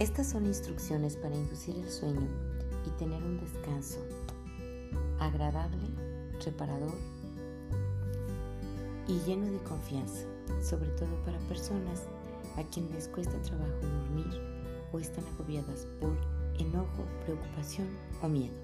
Estas son instrucciones para inducir el sueño y tener un descanso agradable, reparador y lleno de confianza, sobre todo para personas a quienes les cuesta trabajo dormir o están agobiadas por enojo, preocupación o miedo.